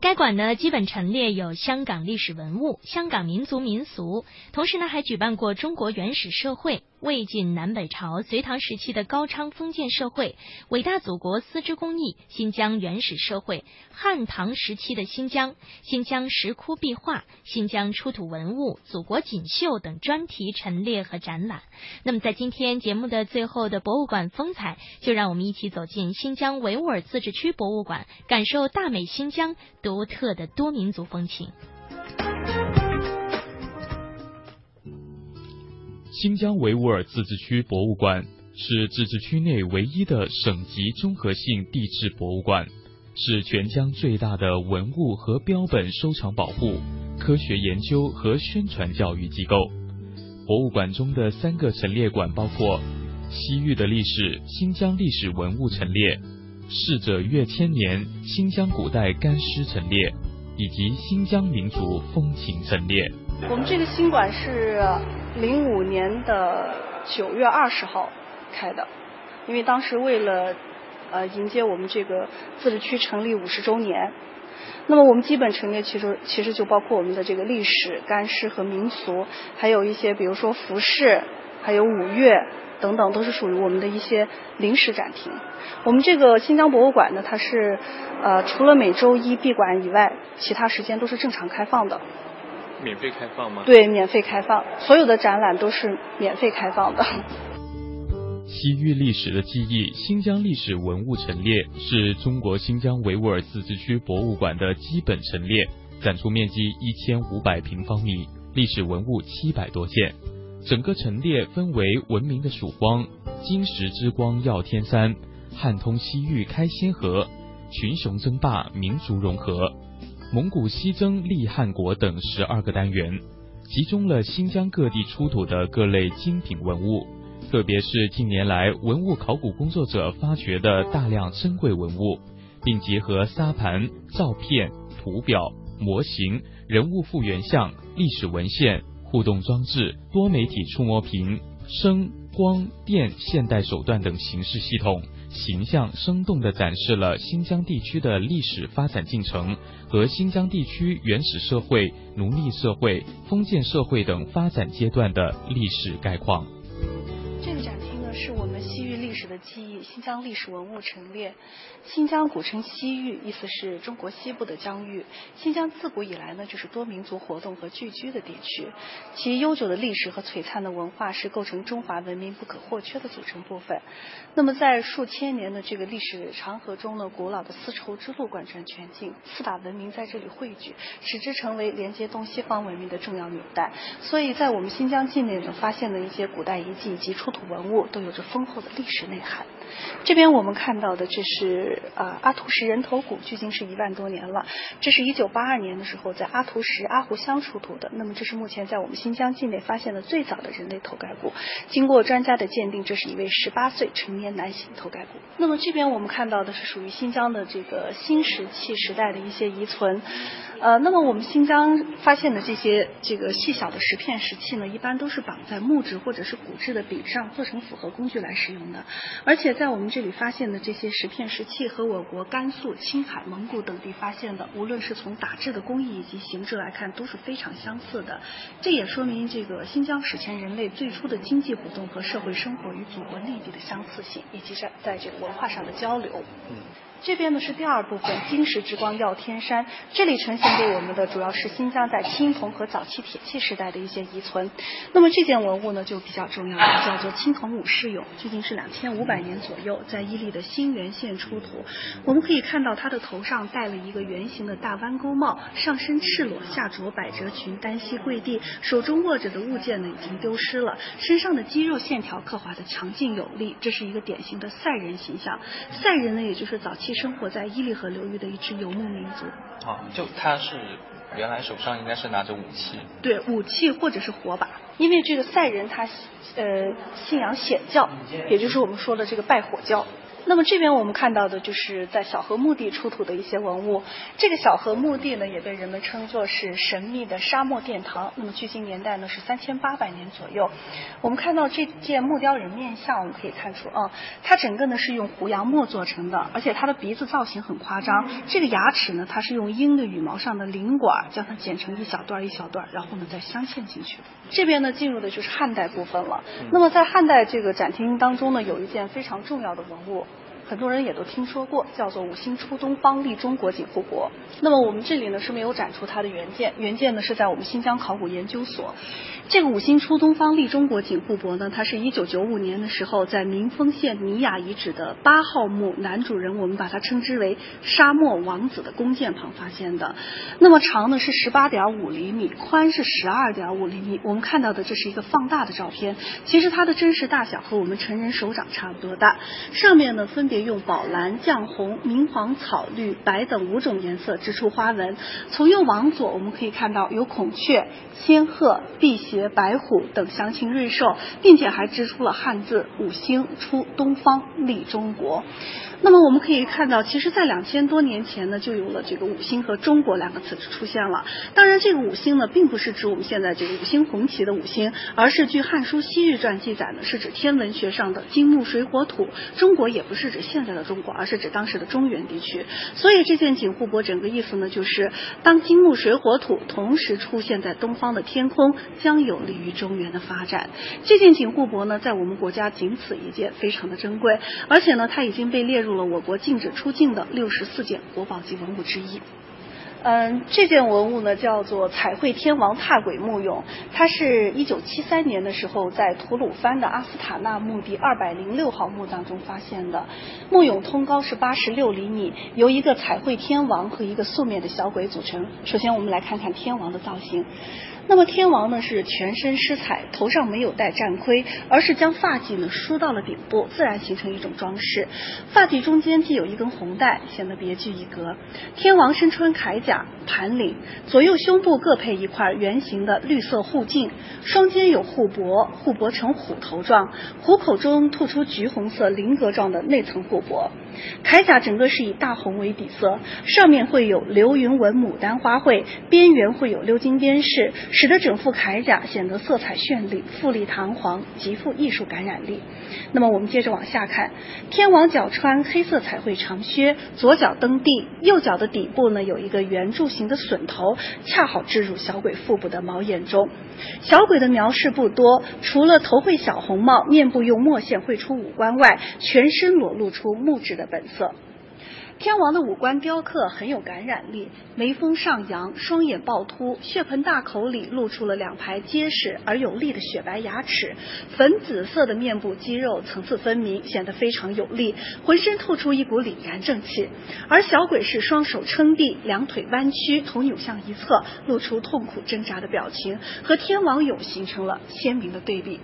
该馆呢，基本陈列有香港历史文物、香港民族民俗，同时呢，还举办过中国原始社会。魏晋南北朝、隋唐时期的高昌封建社会、伟大祖国丝织工艺、新疆原始社会、汉唐时期的新疆、新疆石窟壁画、新疆出土文物、祖国锦绣等专题陈列和展览。那么，在今天节目的最后的博物馆风采，就让我们一起走进新疆维吾尔自治区博物馆，感受大美新疆独特的多民族风情。新疆维吾尔自治区博物馆是自治区内唯一的省级综合性地质博物馆，是全疆最大的文物和标本收藏保护、科学研究和宣传教育机构。博物馆中的三个陈列馆包括西域的历史、新疆历史文物陈列、逝者越千年新疆古代干尸陈列，以及新疆民族风情陈列。我们这个新馆是。零五年的九月二十号开的，因为当时为了呃迎接我们这个自治区成立五十周年，那么我们基本陈列其实其实就包括我们的这个历史、干尸和民俗，还有一些比如说服饰，还有舞乐等等，都是属于我们的一些临时展厅。我们这个新疆博物馆呢，它是呃除了每周一闭馆以外，其他时间都是正常开放的。免费开放吗？对，免费开放，所有的展览都是免费开放的。西域历史的记忆，新疆历史文物陈列是中国新疆维吾尔自治区博物馆的基本陈列，展出面积一千五百平方米，历史文物七百多件。整个陈列分为文明的曙光、金石之光耀天山、汉通西域开先河、群雄争霸民族融合。蒙古西征立汉国等十二个单元，集中了新疆各地出土的各类精品文物，特别是近年来文物考古工作者发掘的大量珍贵文物，并结合沙盘、照片、图表、模型、人物复原像、历史文献、互动装置、多媒体触摸屏、声、光电现代手段等形式系统。形象生动地展示了新疆地区的历史发展进程和新疆地区原始社会、奴隶社会、封建社会等发展阶段的历史概况。史的记忆，新疆历史文物陈列。新疆古称西域，意思是中国西部的疆域。新疆自古以来呢，就是多民族活动和聚居的地区，其悠久的历史和璀璨的文化是构成中华文明不可或缺的组成部分。那么，在数千年的这个历史长河中呢，古老的丝绸之路贯穿全境，四大文明在这里汇聚，使之成为连接东西方文明的重要纽带。所以在我们新疆境内呢，发现的一些古代遗迹以及出土文物，都有着丰厚的历史内涵。这边我们看到的，这是啊阿图什人头骨，距今是一万多年了。这是一九八二年的时候在阿图什阿胡乡出土的。那么这是目前在我们新疆境内发现的最早的人类头盖骨。经过专家的鉴定，这是一位十八岁成年男性头盖骨。那么这边我们看到的是属于新疆的这个新石器时代的一些遗存。呃，那么我们新疆发现的这些这个细小的石片石器呢，一般都是绑在木质或者是骨质的柄上，做成复合工具来使用的。而且在我们这里发现的这些石片石器和我国甘肃、青海、蒙古等地发现的，无论是从打制的工艺以及形制来看，都是非常相似的。这也说明这个新疆史前人类最初的经济活动和社会生活与祖国内地的相似性，以及在在这个文化上的交流。嗯。这边呢是第二部分，金石之光耀天山。这里呈现给我们的主要是新疆在青铜和早期铁器时代的一些遗存。那么这件文物呢就比较重要了，叫做青铜武士俑，距今是两千五百年左右，在伊犁的新源县出土。我们可以看到它的头上戴了一个圆形的大弯钩帽，上身赤裸，下着百褶裙，单膝跪地，手中握着的物件呢已经丢失了，身上的肌肉线条刻画的强劲有力，这是一个典型的赛人形象。赛人呢也就是早期。生活在伊犁河流域的一支游牧民族。啊，就他是原来手上应该是拿着武器。对，武器或者是火把，因为这个赛人他呃信仰显教，也就是我们说的这个拜火教。那么这边我们看到的就是在小河墓地出土的一些文物。这个小河墓地呢，也被人们称作是神秘的沙漠殿堂。那么距今年代呢是三千八百年左右。我们看到这件木雕人面像，我们可以看出啊，它整个呢是用胡杨木做成的，而且它的鼻子造型很夸张。这个牙齿呢，它是用鹰的羽毛上的鳞管将它剪成一小段一小段，然后呢再镶嵌进去。这边呢进入的就是汉代部分了。那么在汉代这个展厅当中呢，有一件非常重要的文物。很多人也都听说过，叫做“五星出东方立中国景护帛”。那么我们这里呢是没有展出它的原件，原件呢是在我们新疆考古研究所。这个“五星出东方立中国景护帛”呢，它是一九九五年的时候在民丰县尼雅遗址的八号墓男主人，我们把它称之为“沙漠王子”的弓箭旁发现的。那么长呢是十八点五厘米，宽是十二点五厘米。我们看到的这是一个放大的照片，其实它的真实大小和我们成人手掌差不多大。上面呢分别。用宝蓝、绛红、明黄、草绿、白等五种颜色织出花纹。从右往左，我们可以看到有孔雀、仙鹤、辟邪、白虎等祥禽瑞兽，并且还织出了汉字“五星出东方，立中国”。那么我们可以看到，其实，在两千多年前呢，就有了这个“五星”和“中国”两个词出现了。当然，这个“五星”呢，并不是指我们现在这个五星红旗的“五星”，而是据《汉书·西域传》记载呢，是指天文学上的金木水火土。中国也不是指现在的中国，而是指当时的中原地区。所以，这件锦护帛整个意思呢，就是当金木水火土同时出现在东方的天空，将有利于中原的发展。这件锦护帛呢，在我们国家仅此一件，非常的珍贵，而且呢，它已经被列入。入了我国禁止出境的六十四件国宝级文物之一。嗯，这件文物呢叫做彩绘天王踏鬼木俑，它是一九七三年的时候在吐鲁番的阿斯塔纳墓地二百零六号墓当中发现的。木俑通高是八十六厘米，由一个彩绘天王和一个素面的小鬼组成。首先，我们来看看天王的造型。那么天王呢是全身施彩，头上没有戴战盔，而是将发髻呢梳到了顶部，自然形成一种装饰。发髻中间系有一根红带，显得别具一格。天王身穿铠甲、盘领，左右胸部各配一块圆形的绿色护颈，双肩有护帛，护帛呈虎头状，虎口中吐出橘红色菱格状的内层护帛。铠甲整个是以大红为底色，上面会有流云纹牡丹花卉，边缘会有鎏金边饰。使得整副铠甲显得色彩绚丽、富丽堂皇，极富艺术感染力。那么我们接着往下看，天王脚穿黑色彩绘长靴，左脚蹬地，右脚的底部呢有一个圆柱形的笋头，恰好置入小鬼腹部的毛眼中。小鬼的描饰不多，除了头绘小红帽，面部用墨线绘出五官外，全身裸露出木质的本色。天王的五官雕刻很有感染力，眉峰上扬，双眼暴突，血盆大口里露出了两排结实而有力的雪白牙齿，粉紫色的面部肌肉层次分明，显得非常有力，浑身透出一股凛然正气。而小鬼是双手撑地，两腿弯曲，头扭向一侧，露出痛苦挣扎的表情，和天王俑形成了鲜明的对比。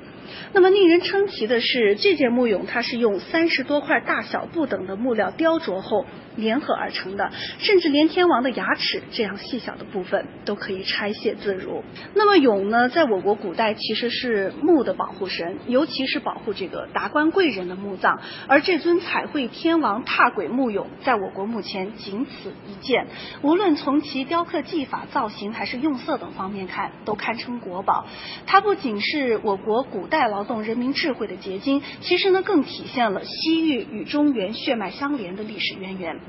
那么令人称奇的是，这件木俑它是用三十多块大小不等的木料雕琢后联合而成的，甚至连天王的牙齿这样细小的部分都可以拆卸自如。那么俑呢，在我国古代其实是墓的保护神，尤其是保护这个达官贵人的墓葬。而这尊彩绘天王踏鬼木俑，在我国目前仅此一件，无论从其雕刻技法、造型还是用色等方面看，都堪称国宝。它不仅是我国古代劳动人民智慧的结晶，其实呢，更体现了西域与中原血脉相连的历史渊源。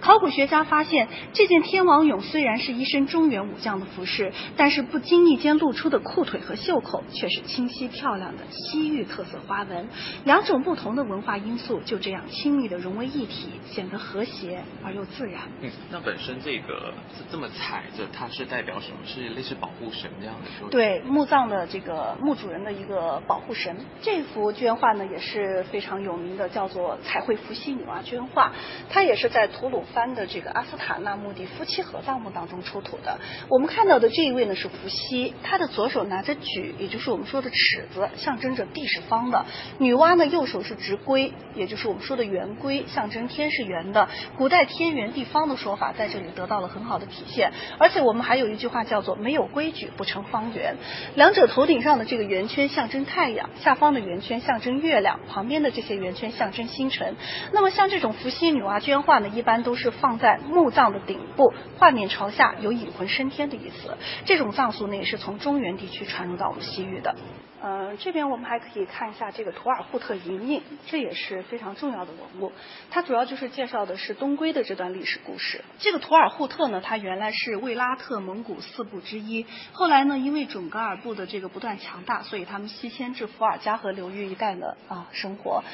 考古学家发现，这件天王俑虽然是一身中原武将的服饰，但是不经意间露出的裤腿和袖口却是清晰漂亮的西域特色花纹。两种不同的文化因素就这样亲密的融为一体，显得和谐而又自然。嗯，那本身这个这么踩着，它是代表什么？是类似保护神这样的？对，墓葬的这个墓主人的一个保保护神。这幅绢画呢也是非常有名的，叫做彩绘伏羲女娲绢画，它也是在吐鲁番的这个阿斯塔纳墓地夫妻合葬墓当中出土的。我们看到的这一位呢是伏羲，他的左手拿着矩，也就是我们说的尺子，象征着地是方的；女娲呢右手是执圭，也就是我们说的圆规，象征天是圆的。古代天圆地方的说法在这里得到了很好的体现。而且我们还有一句话叫做“没有规矩不成方圆”。两者头顶上的这个圆圈象征太。太阳，下方的圆圈象征月亮，旁边的这些圆圈象征星辰。那么像这种伏羲女娲绢画呢，一般都是放在墓葬的顶部，画面朝下，有引魂升天的意思。这种葬俗呢，也是从中原地区传入到我们西域的。呃，这边我们还可以看一下这个图尔扈特银印，这也是非常重要的文物。它主要就是介绍的是东归的这段历史故事。这个图尔扈特呢，它原来是卫拉特蒙古四部之一，后来呢，因为准噶尔部的这个不断强大，所以他们西迁至伏尔加河流域一带呢啊生活。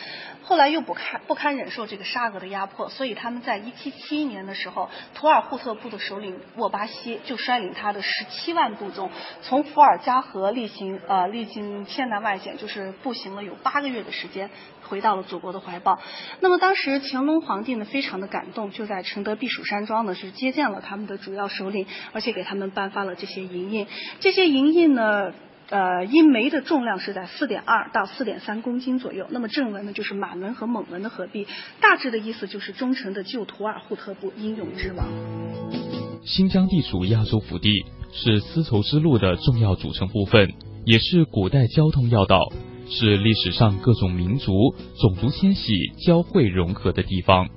后来又不堪不堪忍受这个沙俄的压迫，所以他们在一七七一年的时候，图尔扈特部的首领沃巴西就率领他的十七万部众，从伏尔加河历行呃历经。千难万险，就是步行了有八个月的时间，回到了祖国的怀抱。那么当时乾隆皇帝呢，非常的感动，就在承德避暑山庄呢，是接见了他们的主要首领，而且给他们颁发了这些银印。这些银印呢，呃，一枚的重量是在四点二到四点三公斤左右。那么正文呢，就是满文和蒙文的合璧，大致的意思就是忠诚的旧图尔扈特部，英勇之王。新疆地处亚洲腹地，是丝绸之路的重要组成部分。也是古代交通要道，是历史上各种民族种族迁徙交汇融合的地方。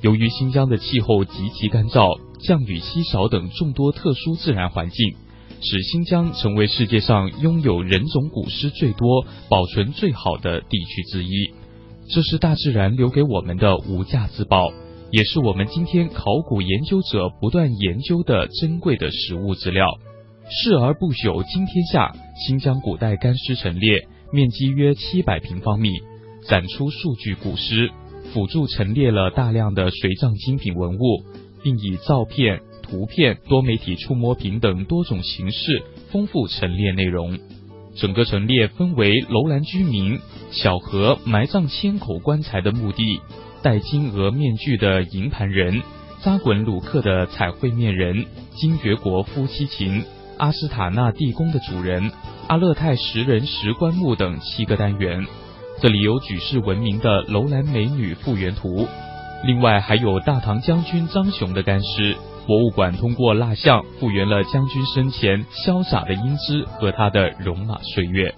由于新疆的气候极其干燥、降雨稀少等众多特殊自然环境，使新疆成为世界上拥有人种古尸最多、保存最好的地区之一。这是大自然留给我们的无价之宝，也是我们今天考古研究者不断研究的珍贵的实物资料。视而不朽，惊天下。新疆古代干尸陈列面积约七百平方米，展出数具古尸，辅助陈列了大量的随葬精品文物，并以照片、图片、多媒体触摸屏等多种形式丰富陈列内容。整个陈列分为楼兰居民、小河埋葬千口棺材的墓地、戴金鹅面具的银盘人、扎滚鲁克的彩绘面人、金觉国夫妻情。阿斯塔纳地宫的主人、阿勒泰石人石棺木等七个单元，这里有举世闻名的楼兰美女复原图，另外还有大唐将军张雄的干尸。博物馆通过蜡像复原了将军生前潇洒的英姿和他的戎马岁月。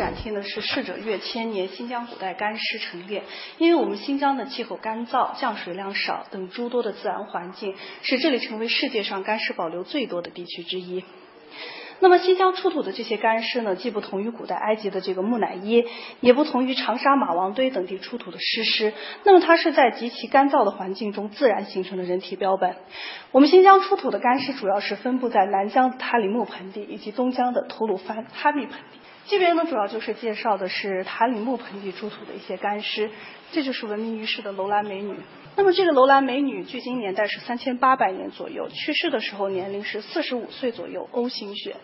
展厅呢是逝者越千年新疆古代干尸陈列，因为我们新疆的气候干燥、降水量少等诸多的自然环境，使这里成为世界上干尸保留最多的地区之一。那么新疆出土的这些干尸呢，既不同于古代埃及的这个木乃伊，也不同于长沙马王堆等地出土的尸尸。那么它是在极其干燥的环境中自然形成的人体标本。我们新疆出土的干尸主要是分布在南疆塔里木盆地以及东疆的吐鲁番哈密盆地。这边呢，主要就是介绍的是塔里木盆地出土的一些干尸，这就是闻名于世的楼兰美女。那么这个楼兰美女距今年代是三千八百年左右，去世的时候年龄是四十五岁左右，O 型血，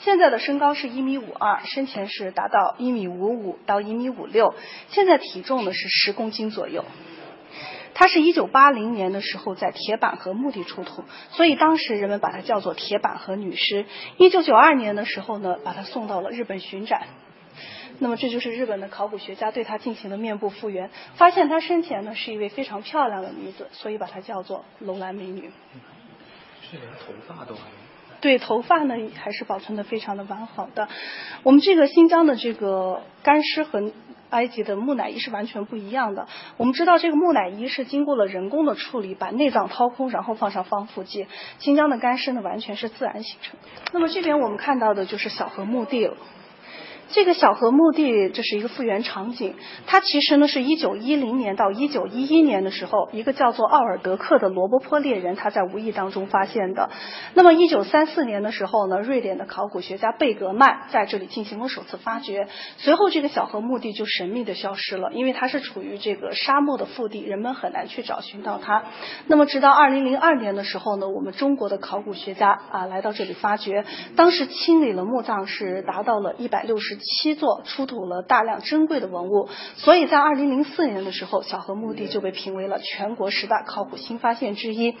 现在的身高是一米五二，生前是达到一米五五到一米五六，现在体重呢是十公斤左右。它是一九八零年的时候在铁板和墓地出土，所以当时人们把它叫做铁板和女尸。一九九二年的时候呢，把它送到了日本巡展。那么这就是日本的考古学家对她进行了面部复原，发现她生前呢是一位非常漂亮的女子，所以把她叫做楼兰美女。是连头发都还对，头发呢还是保存的非常的完好的。我们这个新疆的这个干尸和。埃及的木乃伊是完全不一样的。我们知道这个木乃伊是经过了人工的处理，把内脏掏空，然后放上防腐剂。新疆的干尸呢，完全是自然形成。那么这边我们看到的就是小河墓地了。这个小河墓地，这是一个复原场景。它其实呢，是一九一零年到一九一一年的时候，一个叫做奥尔德克的罗伯坡猎人，他在无意当中发现的。那么一九三四年的时候呢，瑞典的考古学家贝格曼在这里进行了首次发掘。随后，这个小河墓地就神秘的消失了，因为它是处于这个沙漠的腹地，人们很难去找寻到它。那么直到二零零二年的时候呢，我们中国的考古学家啊来到这里发掘，当时清理了墓葬是达到了一百六十。七座，出土了大量珍贵的文物。所以在二零零四年的时候，小河墓地就被评为了全国十大考古新发现之一。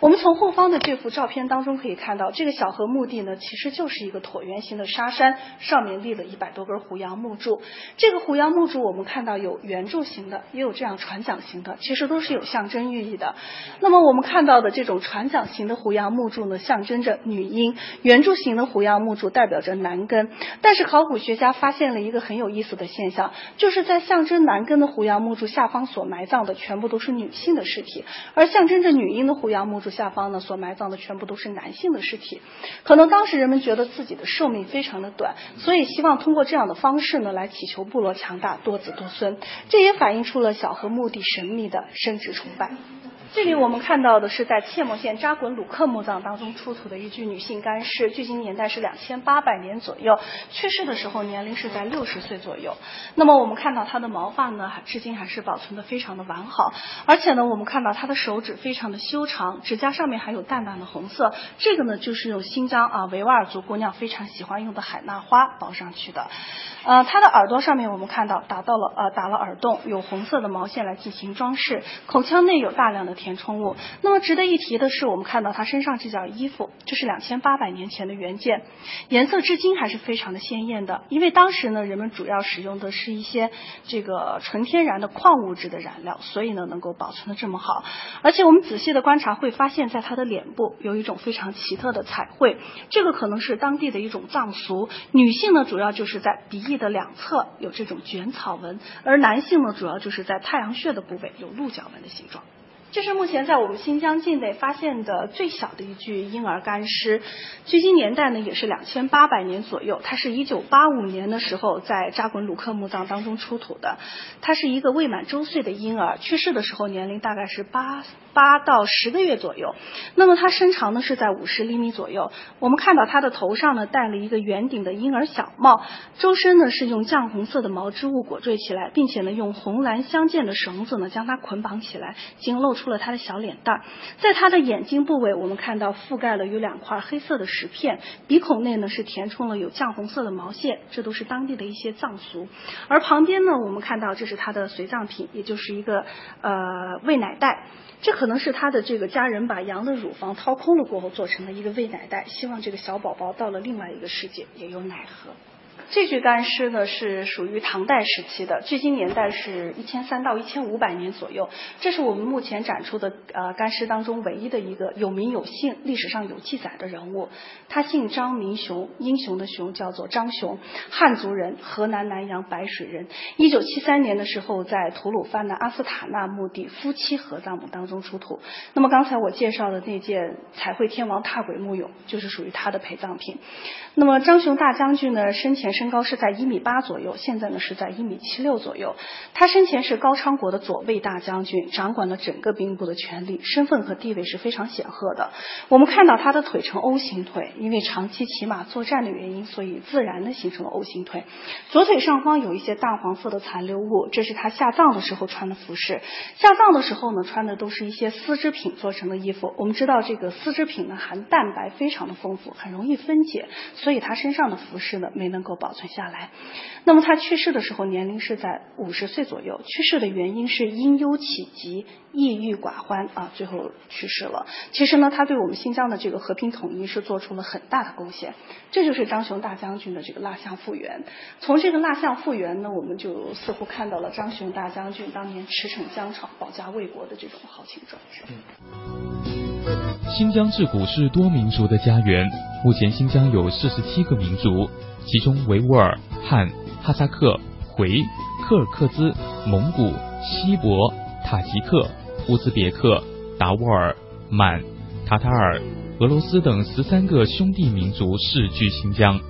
我们从后方的这幅照片当中可以看到，这个小河墓地呢，其实就是一个椭圆形的沙山，上面立了一百多根胡杨木柱。这个胡杨木柱我们看到有圆柱形的，也有这样船桨形的，其实都是有象征寓意的。那么我们看到的这种船桨形的胡杨木柱呢，象征着女婴；圆柱形的胡杨木柱代表着男根。但是考古学家发现了一个很有意思的现象，就是在象征男根的胡杨木柱下方所埋葬的全部都是女性的尸体，而象征着女婴的胡杨木柱下方呢，所埋葬的全部都是男性的尸体。可能当时人们觉得自己的寿命非常的短，所以希望通过这样的方式呢，来祈求部落强大、多子多孙。这也反映出了小河墓地神秘的生殖崇拜。这里我们看到的是在切莫县扎滚鲁克墓葬当中出土的一具女性干尸，距今年代是两千八百年左右，去世的时候年龄是在六十岁左右。那么我们看到她的毛发呢，至今还是保存的非常的完好，而且呢，我们看到她的手指非常的修长，指甲上面还有淡淡的红色，这个呢就是用新疆啊维吾尔族姑娘非常喜欢用的海纳花包上去的。呃，她的耳朵上面我们看到打到了呃打了耳洞，有红色的毛线来进行装饰，口腔内有大量的填。充物。那么值得一提的是，我们看到他身上这件衣服，这是两千八百年前的原件，颜色至今还是非常的鲜艳的。因为当时呢，人们主要使用的是一些这个纯天然的矿物质的染料，所以呢，能够保存的这么好。而且我们仔细的观察，会发现在他的脸部有一种非常奇特的彩绘，这个可能是当地的一种葬俗。女性呢，主要就是在鼻翼的两侧有这种卷草纹，而男性呢，主要就是在太阳穴的部位有鹿角纹的形状。这是目前在我们新疆境内发现的最小的一具婴儿干尸，距今年代呢也是两千八百年左右。它是一九八五年的时候在扎滚鲁克墓葬当中出土的，它是一个未满周岁的婴儿，去世的时候年龄大概是八八到十个月左右。那么它身长呢是在五十厘米左右。我们看到它的头上呢戴了一个圆顶的婴儿小帽，周身呢是用绛红色的毛织物裹缀起来，并且呢用红蓝相间的绳子呢将它捆绑起来，仅露出。了他的小脸蛋，在他的眼睛部位，我们看到覆盖了有两块黑色的石片，鼻孔内呢是填充了有绛红色的毛线，这都是当地的一些藏俗。而旁边呢，我们看到这是他的随葬品，也就是一个呃喂奶袋，这可能是他的这个家人把羊的乳房掏空了过后做成的一个喂奶袋，希望这个小宝宝到了另外一个世界也有奶喝。这具干尸呢是属于唐代时期的，距今年代是一千三到一千五百年左右。这是我们目前展出的呃干尸当中唯一的一个有名有姓、历史上有记载的人物。他姓张名雄，英雄的雄叫做张雄，汉族人，河南南阳白水人。一九七三年的时候，在吐鲁番的阿斯塔纳墓地夫妻合葬墓当中出土。那么刚才我介绍的那件彩绘天王踏鬼木俑，就是属于他的陪葬品。那么张雄大将军呢，生前。身高是在一米八左右，现在呢是在一米七六左右。他生前是高昌国的左卫大将军，掌管了整个兵部的权力，身份和地位是非常显赫的。我们看到他的腿呈 O 型腿，因为长期骑马作战的原因，所以自然的形成了 O 型腿。左腿上方有一些淡黄色的残留物，这是他下葬的时候穿的服饰。下葬的时候呢，穿的都是一些丝织品做成的衣服。我们知道这个丝织品呢含蛋白非常的丰富，很容易分解，所以他身上的服饰呢没能够保。存下来。那么他去世的时候年龄是在五十岁左右，去世的原因是因忧起疾、抑郁寡欢啊，最后去世了。其实呢，他对我们新疆的这个和平统一是做出了很大的贡献。这就是张雄大将军的这个蜡像复原。从这个蜡像复原呢，我们就似乎看到了张雄大将军当年驰骋疆场、保家卫国的这种豪情壮志。新疆自古是多民族的家园，目前新疆有四十七个民族。其中，维吾尔、汉、哈萨克、回、柯尔克孜、蒙古、锡伯、塔吉克、乌兹别克、达斡尔、满、塔塔尔、俄罗斯等十三个兄弟民族世居新疆。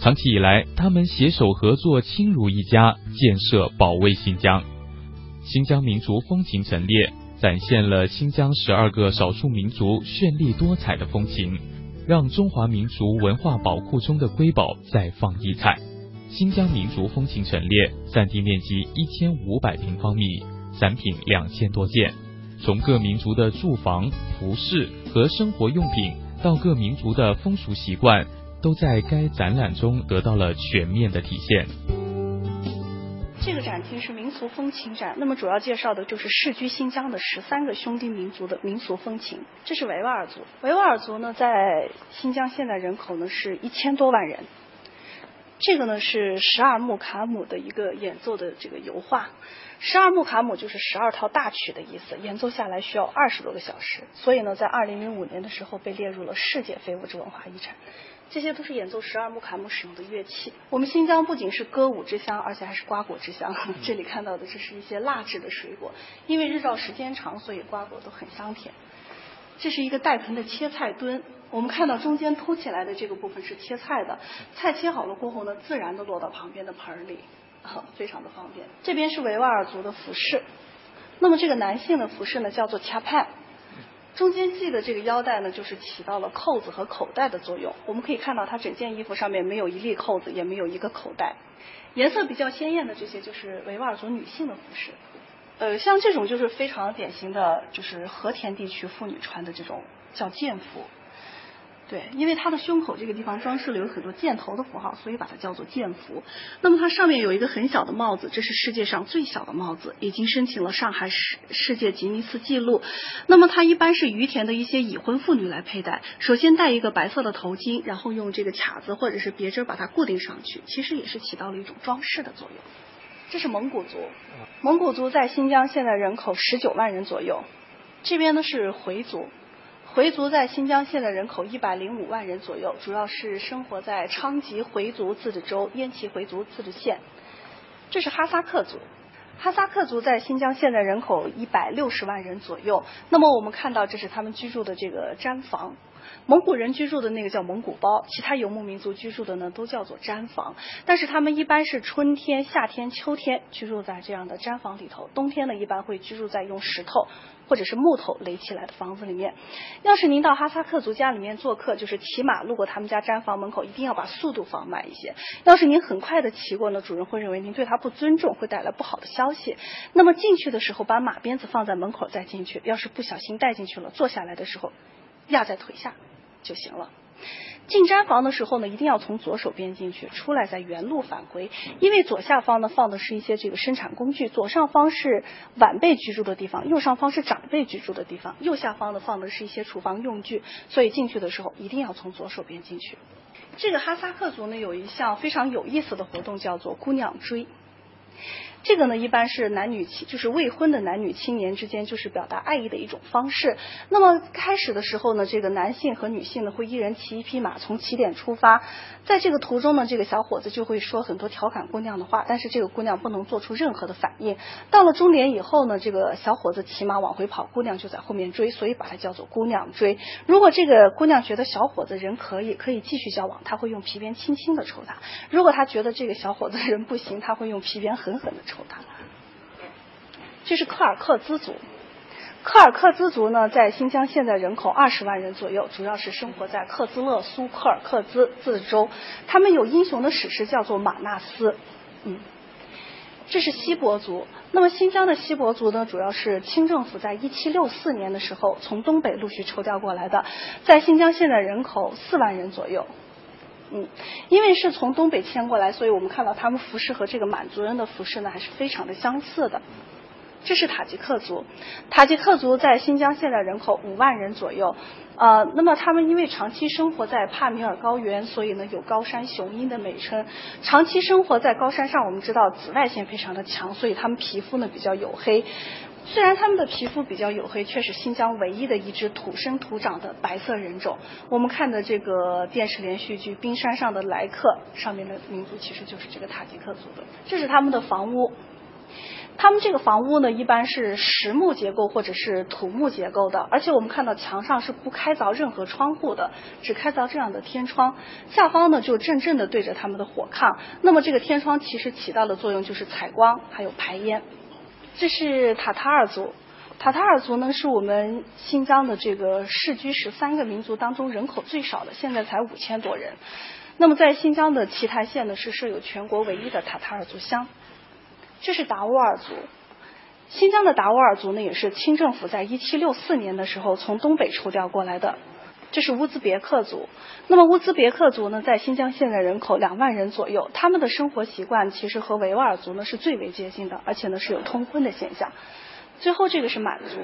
长期以来，他们携手合作，亲如一家，建设保卫新疆。新疆民族风情陈列，展现了新疆十二个少数民族绚丽多彩的风情。让中华民族文化宝库中的瑰宝再放异彩。新疆民族风情陈列，占地面积一千五百平方米，展品两千多件。从各民族的住房、服饰和生活用品，到各民族的风俗习惯、都在该展览中得到了全面的体现。这个展厅是民俗风情展，那么主要介绍的就是世居新疆的十三个兄弟民族的民俗风情。这是维吾尔族，维吾尔族呢在新疆现在人口呢是一千多万人。这个呢是十二木卡姆的一个演奏的这个油画，十二木卡姆就是十二套大曲的意思，演奏下来需要二十多个小时，所以呢，在二零零五年的时候被列入了世界非物质文化遗产。这些都是演奏十二木卡姆使用的乐器。我们新疆不仅是歌舞之乡，而且还是瓜果之乡。这里看到的这是一些蜡制的水果，因为日照时间长，所以瓜果都很香甜。这是一个带盆的切菜墩，我们看到中间凸起来的这个部分是切菜的，菜切好了过后呢，自然的落到旁边的盆里，非常的方便。这边是维吾尔族的服饰，那么这个男性的服饰呢叫做恰帕，中间系的这个腰带呢就是起到了扣子和口袋的作用。我们可以看到它整件衣服上面没有一粒扣子，也没有一个口袋。颜色比较鲜艳的这些就是维吾尔族女性的服饰。呃，像这种就是非常典型的，就是和田地区妇女穿的这种叫剑服，对，因为它的胸口这个地方装饰了有很多箭头的符号，所以把它叫做箭符。那么它上面有一个很小的帽子，这是世界上最小的帽子，已经申请了上海世世界吉尼斯纪录。那么它一般是于田的一些已婚妇女来佩戴，首先戴一个白色的头巾，然后用这个卡子或者是别针把它固定上去，其实也是起到了一种装饰的作用。这是蒙古族，蒙古族在新疆现在人口十九万人左右。这边呢是回族，回族在新疆现在人口一百零五万人左右，主要是生活在昌吉回族自治州、焉耆回族自治县。这是哈萨克族，哈萨克族在新疆现在人口一百六十万人左右。那么我们看到这是他们居住的这个毡房。蒙古人居住的那个叫蒙古包，其他游牧民族居住的呢都叫做毡房。但是他们一般是春天、夏天、秋天居住在这样的毡房里头，冬天呢一般会居住在用石头或者是木头垒起来的房子里面。要是您到哈萨克族家里面做客，就是骑马路过他们家毡房门口，一定要把速度放慢一些。要是您很快的骑过呢，主人会认为您对他不尊重，会带来不好的消息。那么进去的时候，把马鞭子放在门口再进去。要是不小心带进去了，坐下来的时候压在腿下。就行了。进毡房的时候呢，一定要从左手边进去，出来再原路返回。因为左下方呢放的是一些这个生产工具，左上方是晚辈居住的地方，右上方是长辈居住的地方，右下方呢放的是一些厨房用具。所以进去的时候一定要从左手边进去。这个哈萨克族呢有一项非常有意思的活动，叫做姑娘追。这个呢，一般是男女青，就是未婚的男女青年之间，就是表达爱意的一种方式。那么开始的时候呢，这个男性和女性呢，会一人骑一匹马从起点出发，在这个途中呢，这个小伙子就会说很多调侃姑娘的话，但是这个姑娘不能做出任何的反应。到了终点以后呢，这个小伙子骑马往回跑，姑娘就在后面追，所以把它叫做姑娘追。如果这个姑娘觉得小伙子人可以，可以继续交往，她会用皮鞭轻轻的抽他；如果她觉得这个小伙子人不行，她会用皮鞭狠狠的。抽他，这是柯尔克孜族。柯尔克孜族呢，在新疆现在人口二十万人左右，主要是生活在克孜勒苏柯尔克孜自治州。他们有英雄的史诗，叫做马纳斯。嗯，这是锡伯族。那么新疆的锡伯族呢，主要是清政府在一七六四年的时候从东北陆续抽调过来的，在新疆现在人口四万人左右。嗯，因为是从东北迁过来，所以我们看到他们服饰和这个满族人的服饰呢，还是非常的相似的。这是塔吉克族，塔吉克族在新疆现在人口五万人左右，呃，那么他们因为长期生活在帕米尔高原，所以呢有高山雄鹰的美称。长期生活在高山上，我们知道紫外线非常的强，所以他们皮肤呢比较黝黑。虽然他们的皮肤比较黝黑，却是新疆唯一的一支土生土长的白色人种。我们看的这个电视连续剧《冰山上的来客》上面的民族其实就是这个塔吉克族的。这是他们的房屋，他们这个房屋呢一般是实木结构或者是土木结构的，而且我们看到墙上是不开凿任何窗户的，只开凿这样的天窗。下方呢就正正的对着他们的火炕，那么这个天窗其实起到的作用就是采光还有排烟。这是塔塔尔族，塔塔尔族呢是我们新疆的这个世居十三个民族当中人口最少的，现在才五千多人。那么在新疆的奇台县呢是设有全国唯一的塔塔尔族乡。这是达斡尔族，新疆的达斡尔族呢也是清政府在一七六四年的时候从东北抽调过来的。这是乌兹别克族。那么乌兹别克族呢，在新疆现在人口两万人左右，他们的生活习惯其实和维吾尔族呢是最为接近的，而且呢是有通婚的现象。最后这个是满族，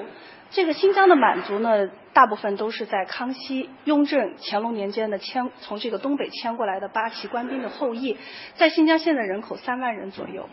这个新疆的满族呢，大部分都是在康熙、雍正、乾隆年间的迁从这个东北迁过来的八旗官兵的后裔，在新疆现在人口三万人左右。